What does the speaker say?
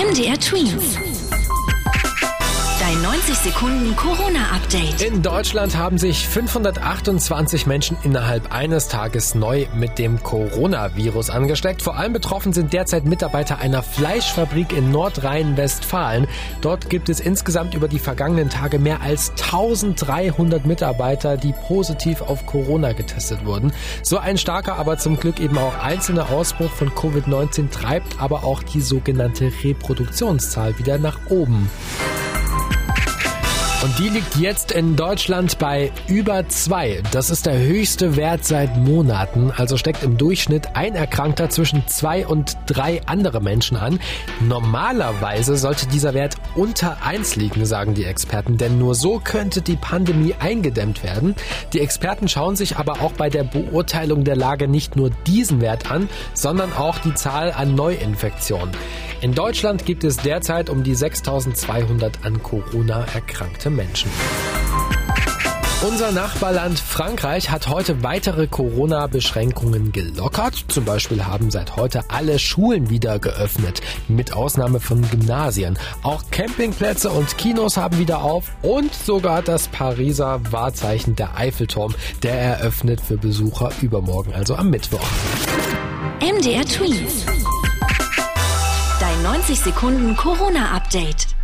MDR Twins. Dein 90 Sekunden Corona-Update. In Deutschland haben sich 528 Menschen innerhalb eines Tages neu mit dem Coronavirus angesteckt. Vor allem betroffen sind derzeit Mitarbeiter einer Fleischfabrik in Nordrhein-Westfalen. Dort gibt es insgesamt über die vergangenen Tage mehr als 1300 Mitarbeiter, die positiv auf Corona getestet wurden. So ein starker, aber zum Glück eben auch einzelner Ausbruch von Covid-19 treibt aber auch die sogenannte Reproduktionszahl wieder nach oben. Und die liegt jetzt in Deutschland bei über zwei. Das ist der höchste Wert seit Monaten. Also steckt im Durchschnitt ein Erkrankter zwischen zwei und drei andere Menschen an. Normalerweise sollte dieser Wert unter eins liegen, sagen die Experten, denn nur so könnte die Pandemie eingedämmt werden. Die Experten schauen sich aber auch bei der Beurteilung der Lage nicht nur diesen Wert an, sondern auch die Zahl an Neuinfektionen. In Deutschland gibt es derzeit um die 6200 an Corona erkrankte Menschen. Unser Nachbarland Frankreich hat heute weitere Corona-Beschränkungen gelockert. Zum Beispiel haben seit heute alle Schulen wieder geöffnet, mit Ausnahme von Gymnasien. Auch Campingplätze und Kinos haben wieder auf und sogar das Pariser Wahrzeichen der Eiffelturm, der eröffnet für Besucher übermorgen, also am Mittwoch. MDR Tweets. 60 Sekunden Corona-Update.